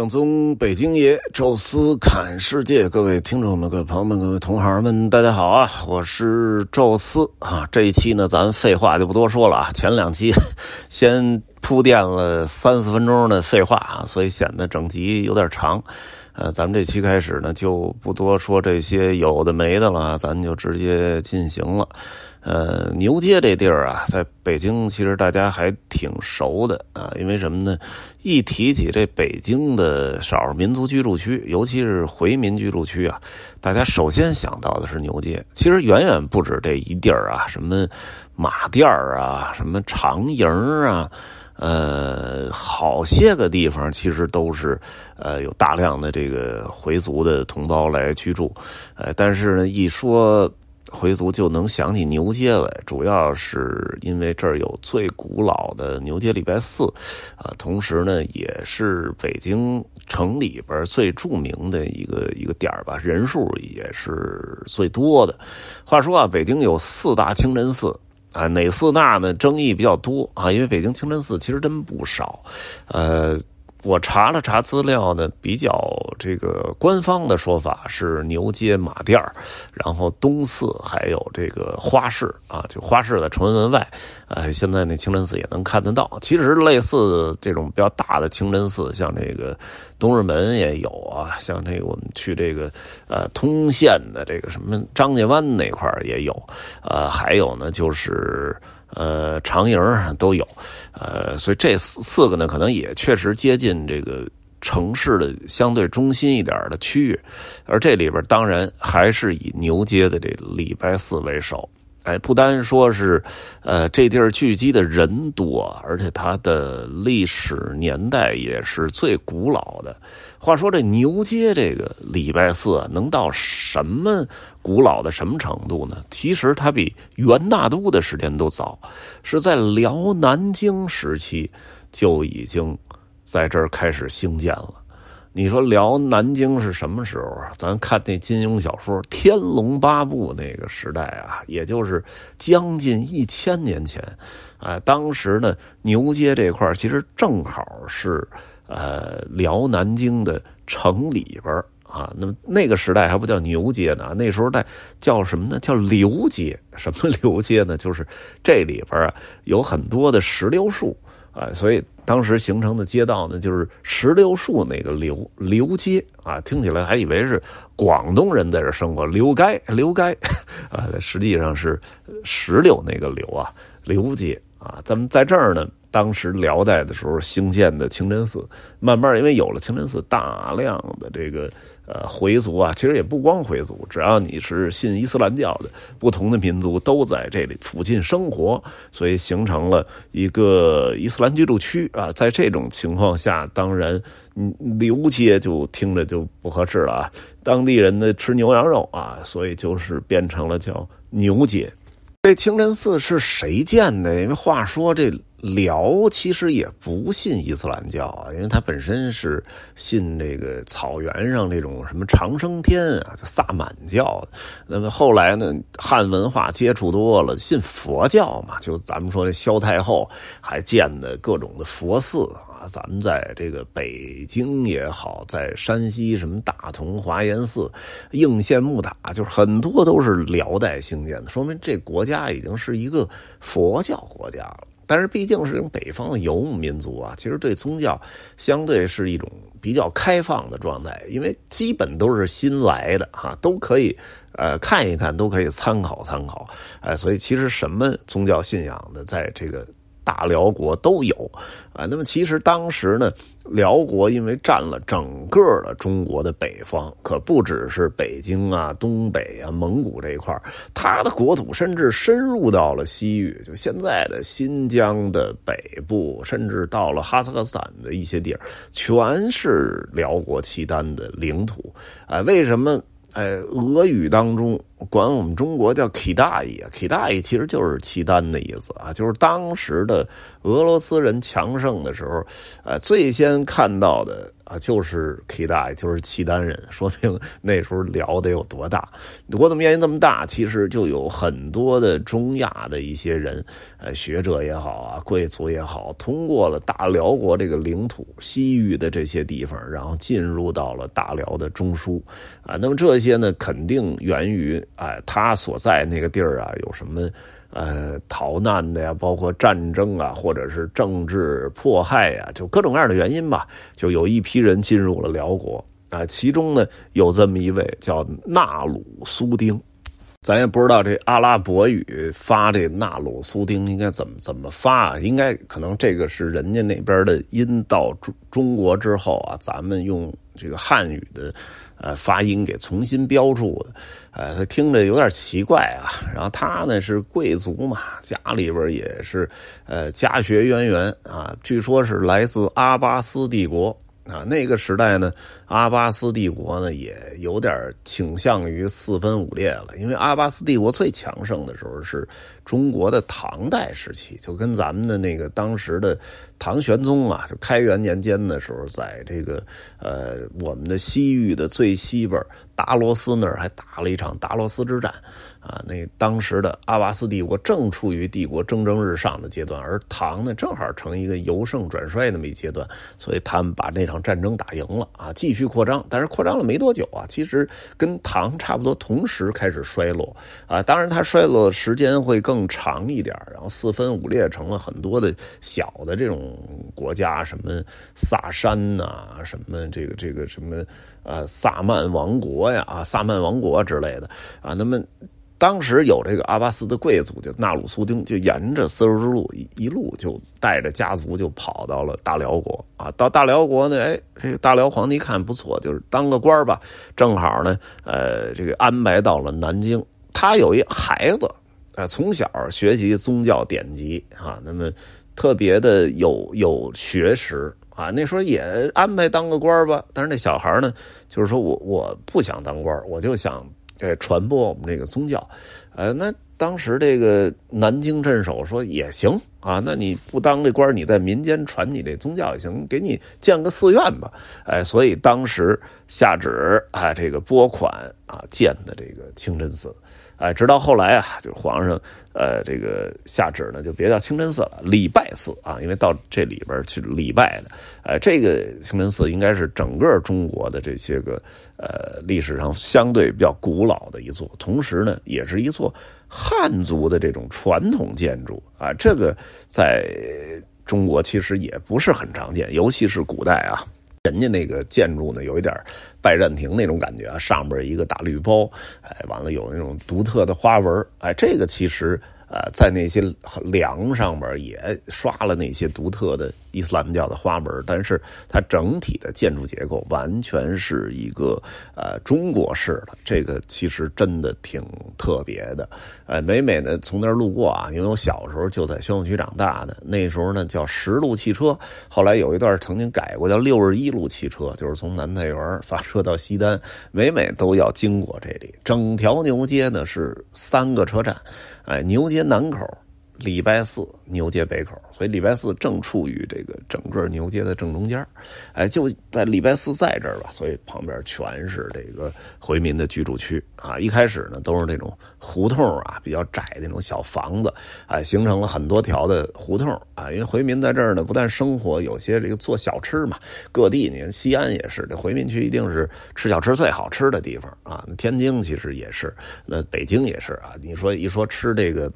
正宗北京爷，宙斯侃世界，各位听众们、各位朋友们、各位同行们，大家好啊！我是宙斯啊。这一期呢，咱废话就不多说了啊。前两期先铺垫了三四分钟的废话啊，所以显得整集有点长。呃，咱们这期开始呢，就不多说这些有的没的了，咱就直接进行了。呃，牛街这地儿啊，在北京其实大家还挺熟的啊，因为什么呢？一提起这北京的少数民族居住区，尤其是回民居住区啊，大家首先想到的是牛街。其实远远不止这一地儿啊，什么马店啊，什么长营啊，呃，好些个地方其实都是呃有大量的这个回族的同胞来居住。呃，但是呢，一说。回族就能想起牛街来，主要是因为这儿有最古老的牛街礼拜寺，啊，同时呢也是北京城里边最著名的一个一个点吧，人数也是最多的。话说啊，北京有四大清真寺啊，哪四大呢？争议比较多啊，因为北京清真寺其实真不少，呃。我查了查资料呢，比较这个官方的说法是牛街马店然后东寺还有这个花市啊，就花市的崇文门外，呃，现在那清真寺也能看得到。其实类似这种比较大的清真寺，像这个东直门也有啊，像这个我们去这个呃通县的这个什么张家湾那块也有，呃，还有呢就是。呃，长营都有，呃，所以这四四个呢，可能也确实接近这个城市的相对中心一点的区域，而这里边当然还是以牛街的这礼拜四为首。哎，不单说是，呃，这地儿聚集的人多，而且它的历史年代也是最古老的。话说这牛街这个礼拜寺能到什么古老的什么程度呢？其实它比元大都的时间都早，是在辽南京时期就已经在这儿开始兴建了。你说辽南京是什么时候啊？咱看那金庸小说《天龙八部》那个时代啊，也就是将近一千年前，啊，当时呢牛街这块其实正好是呃辽南京的城里边啊。那么那个时代还不叫牛街呢，那时候在叫什么呢？叫刘街。什么刘街呢？就是这里边啊有很多的石榴树。啊，所以当时形成的街道呢，就是石榴树那个刘刘街啊，听起来还以为是广东人在这生活，刘街刘街啊，实际上是石榴那个刘啊，刘街啊，咱们在这儿呢。当时辽代的时候兴建的清真寺，慢慢因为有了清真寺，大量的这个呃回族啊，其实也不光回族，只要你是信伊斯兰教的，不同的民族都在这里附近生活，所以形成了一个伊斯兰居住区啊。在这种情况下，当然刘街就听着就不合适了啊，当地人呢吃牛羊肉啊，所以就是变成了叫牛街。这清真寺是谁建的？因为话说这。辽其实也不信伊斯兰教啊，因为他本身是信这个草原上这种什么长生天啊，就萨满教。那么后来呢，汉文化接触多了，信佛教嘛，就咱们说那萧太后还建的各种的佛寺啊。咱们在这个北京也好，在山西什么大同华严寺、应县木塔，就是很多都是辽代兴建的，说明这国家已经是一个佛教国家了。但是毕竟是北方的游牧民族啊，其实对宗教相对是一种比较开放的状态，因为基本都是新来的哈，都可以呃看一看，都可以参考参考，哎，所以其实什么宗教信仰的，在这个。大辽国都有啊，那么其实当时呢，辽国因为占了整个的中国的北方，可不只是北京啊、东北啊、蒙古这一块它的国土甚至深入到了西域，就现在的新疆的北部，甚至到了哈萨克斯坦的一些地儿，全是辽国契丹的领土啊。为什么？哎，俄语当中管我们中国叫 k 大爷 k 大爷其实就是契丹的意思啊，就是当时的俄罗斯人强盛的时候，呃，最先看到的啊，就是 K 大爷，就是契丹人，说明那时候辽得有多大。国土面积那么大，其实就有很多的中亚的一些人，呃，学者也好啊，贵族也好，通过了大辽国这个领土西域的这些地方，然后进入到了大辽的中枢啊。那么这些呢，肯定源于哎，他所在那个地儿啊，有什么？呃，逃难的呀，包括战争啊，或者是政治迫害呀，就各种各样的原因吧，就有一批人进入了辽国啊。其中呢，有这么一位叫纳鲁苏丁，咱也不知道这阿拉伯语发这纳鲁苏丁应该怎么怎么发，啊应该可能这个是人家那边的音到中中国之后啊，咱们用这个汉语的。呃，发音给重新标注的，呃，他听着有点奇怪啊。然后他呢是贵族嘛，家里边也是，呃，家学渊源啊。据说是来自阿巴斯帝国啊。那个时代呢，阿巴斯帝国呢也有点倾向于四分五裂了。因为阿巴斯帝国最强盛的时候是中国的唐代时期，就跟咱们的那个当时的。唐玄宗啊，就开元年间的时候，在这个呃我们的西域的最西边达罗斯那儿还打了一场达罗斯之战。啊，那当时的阿巴斯帝国正处于帝国蒸蒸日上的阶段，而唐呢正好成一个由盛转衰那么一阶段，所以他们把那场战争打赢了啊，继续扩张。但是扩张了没多久啊，其实跟唐差不多同时开始衰落啊。当然，它衰落的时间会更长一点，然后四分五裂成了很多的小的这种国家，什么萨珊呐，什么这个这个什么呃萨曼王国啊萨曼王国之类的啊，那么。当时有这个阿巴斯的贵族，就纳鲁苏丁，就沿着丝绸之路一一路就带着家族就跑到了大辽国啊。到大辽国呢，哎，这个大辽皇帝一看不错，就是当个官吧，正好呢，呃，这个安排到了南京。他有一孩子啊，从小学习宗教典籍啊，那么特别的有有学识啊。那时候也安排当个官吧，但是那小孩呢，就是说我我不想当官，我就想。呃传播我们这个宗教，呃，那当时这个南京镇守说也行啊，那你不当这官，你在民间传你这宗教也行，给你建个寺院吧，哎，所以当时下旨啊，这个拨款啊建的这个清真寺。哎，直到后来啊，就是皇上，呃，这个下旨呢，就别叫清真寺了，礼拜寺啊，因为到这里边去礼拜的，呃，这个清真寺应该是整个中国的这些个呃历史上相对比较古老的一座，同时呢，也是一座汉族的这种传统建筑啊，这个在中国其实也不是很常见，尤其是古代啊。人家那个建筑呢，有一点拜占庭那种感觉啊，上边一个大绿包，哎，完了有那种独特的花纹，哎，这个其实。呃，在那些梁上面也刷了那些独特的伊斯兰教的花纹，但是它整体的建筑结构完全是一个呃中国式的，这个其实真的挺特别的。呃，每每呢从那儿路过啊，因为我小时候就在宣武区长大的，那时候呢叫十路汽车，后来有一段曾经改过叫六十一路汽车，就是从南太原发车到西单，每每都要经过这里。整条牛街呢是三个车站。哎，牛街南口。礼拜四牛街北口，所以礼拜四正处于这个整个牛街的正中间哎，就在礼拜四在这儿吧，所以旁边全是这个回民的居住区啊。一开始呢都是那种胡同啊，比较窄那种小房子，哎，形成了很多条的胡同啊。因为回民在这儿呢，不但生活，有些这个做小吃嘛。各地你看西安也是，这回民区一定是吃小吃最好吃的地方啊。天津其实也是，那北京也是啊。你说一说吃这个。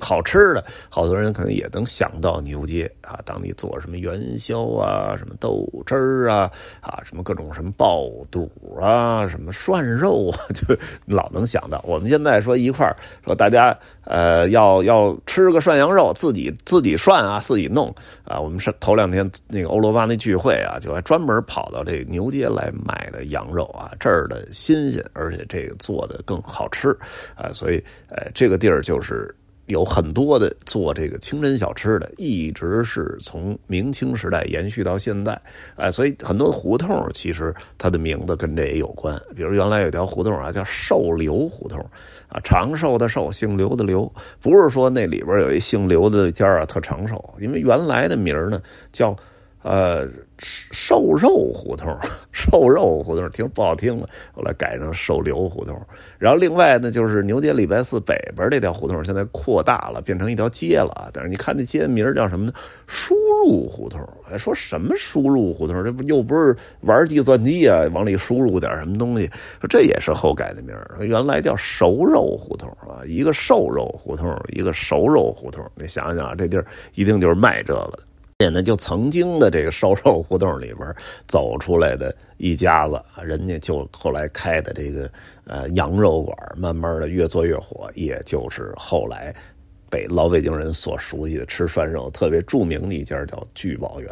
好吃的，好多人可能也能想到牛街啊，当地做什么元宵啊，什么豆汁儿啊，啊，什么各种什么爆肚啊，什么涮肉啊，就老能想到。我们现在说一块儿说大家呃要要吃个涮羊肉，自己自己涮啊，自己弄啊。我们是头两天那个欧罗巴那聚会啊，就还专门跑到这牛街来买的羊肉啊，这儿的新鲜，而且这个做的更好吃啊，所以呃这个地儿就是。有很多的做这个清真小吃的，一直是从明清时代延续到现在，哎，所以很多胡同其实它的名字跟这也有关。比如原来有条胡同啊，叫寿刘胡同，啊，长寿的寿，姓刘的刘，不是说那里边有一姓刘的家啊特长寿，因为原来的名呢叫呃，瘦肉胡同，瘦肉胡同听不好听了，后来改成瘦瘤胡同。然后另外呢，就是牛街礼拜寺北边这条胡同，现在扩大了，变成一条街了。但是你看那街名叫什么呢？输入胡同。说什么输入胡同？这不又不是玩计算机啊？往里输入点什么东西？说这也是后改的名原来叫熟肉胡同啊，一个瘦肉胡同，一个熟肉胡同。你想想啊，这地儿一定就是卖这个的。也呢，就曾经的这个烧肉胡同里边走出来的一家子，人家就后来开的这个呃羊肉馆，慢慢的越做越火，也就是后来被老北京人所熟悉的吃涮肉特别著名的一家叫聚宝园。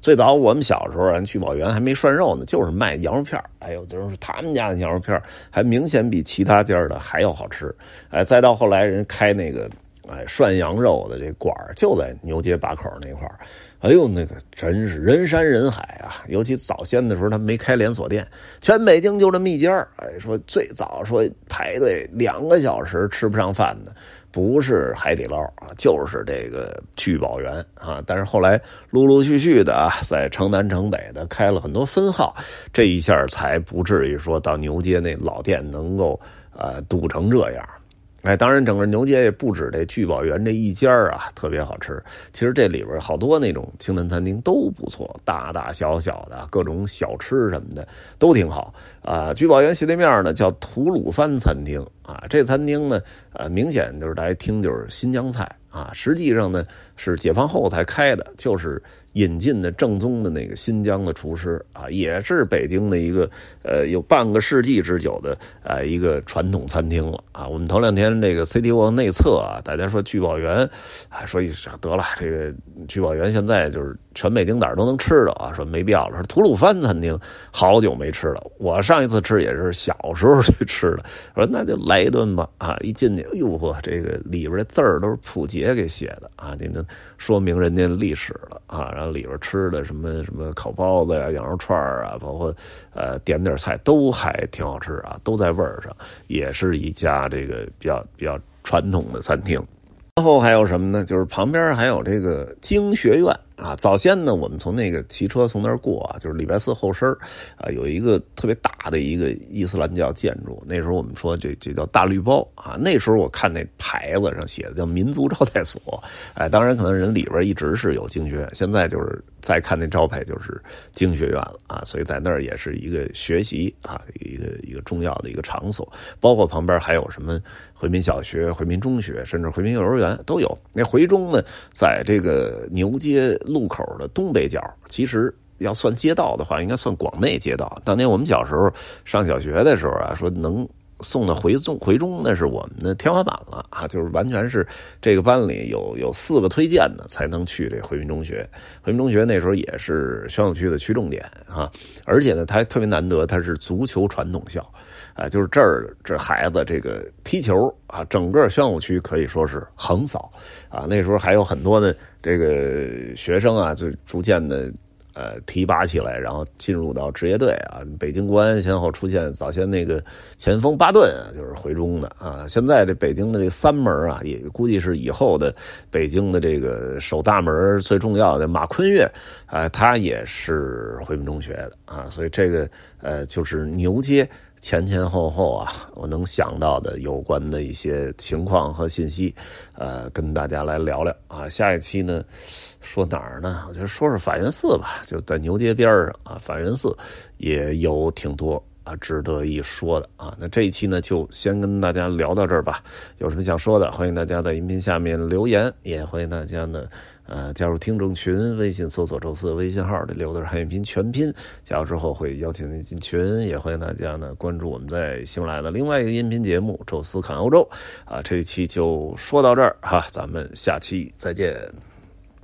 最早我们小时候，人聚宝园还没涮肉呢，就是卖羊肉片哎呦，就是他们家的羊肉片还明显比其他家的还要好吃。哎，再到后来人开那个。哎，涮羊肉的这馆就在牛街把口那块哎呦，那个真是人山人海啊！尤其早先的时候，他没开连锁店，全北京就这么一家哎，说最早说排队两个小时吃不上饭的，不是海底捞啊，就是这个聚宝源啊。但是后来陆陆续续的啊，在城南城北的开了很多分号，这一下才不至于说到牛街那老店能够呃堵成这样。哎，当然，整个牛街也不止这聚宝园这一家啊，特别好吃。其实这里边好多那种清真餐厅都不错，大大小小的各种小吃什么的都挺好啊。聚宝园斜对面呢叫吐鲁番餐厅啊，这餐厅呢，呃，明显就是大家听就是新疆菜啊，实际上呢是解放后才开的，就是。引进的正宗的那个新疆的厨师啊，也是北京的一个呃有半个世纪之久的呃一个传统餐厅了啊。我们头两天这个 CT 网内测啊，大家说聚宝园，啊说一得了，这个聚宝园现在就是全北京哪儿都能吃到啊，说没必要了。说吐鲁番餐厅好久没吃了，我上一次吃也是小时候去吃的，说那就来一顿吧啊！一进去，哎呦嚯，这个里边的字儿都是普杰给写的啊，这能说明人家历史了啊。然后里边吃的什么什么烤包子呀、羊肉串啊，包括呃点点菜都还挺好吃啊，都在味儿上，也是一家这个比较比较传统的餐厅。然后还有什么呢？就是旁边还有这个经学院。啊，早先呢，我们从那个骑车从那儿过啊，就是礼拜四后身啊，有一个特别大的一个伊斯兰教建筑。那时候我们说这这叫大绿包啊。那时候我看那牌子上写的叫民族招待所，哎，当然可能人里边一直是有经学院，现在就是再看那招牌就是经学院了啊。所以在那儿也是一个学习啊，一个一个重要的一个场所。包括旁边还有什么回民小学、回民中学，甚至回民幼儿园都有。那回中呢，在这个牛街。路口的东北角，其实要算街道的话，应该算广内街道。当年我们小时候上小学的时候啊，说能送到回中回中，那是我们的天花板了啊！就是完全是这个班里有有四个推荐的才能去这回民中学。回民中学那时候也是宣武区的区重点啊，而且呢，它特别难得，它是足球传统校啊，就是这儿这孩子这个踢球啊，整个宣武区可以说是横扫啊。那时候还有很多的。这个学生啊，就逐渐的呃提拔起来，然后进入到职业队啊。北京国安先后出现，早先那个前锋巴顿啊，就是回中的啊。现在这北京的这三门啊，也估计是以后的北京的这个守大门最重要的马坤岳啊，他也是回民中学的啊。所以这个呃，就是牛街。前前后后啊，我能想到的有关的一些情况和信息，呃，跟大家来聊聊啊。下一期呢，说哪儿呢？我就说说法源寺吧，就在牛街边上啊。法源寺也有挺多啊值得一说的啊。那这一期呢，就先跟大家聊到这儿吧。有什么想说的，欢迎大家在音频下面留言，也欢迎大家呢。呃，加入听众群，微信搜索“周四”微信号，这留的是汉语拼全拼。加入之后会邀请您进群，也欢迎大家呢关注我们在喜马拉雅的另外一个音频节目《宙斯看欧洲》。啊，这一期就说到这儿哈，咱们下期再见。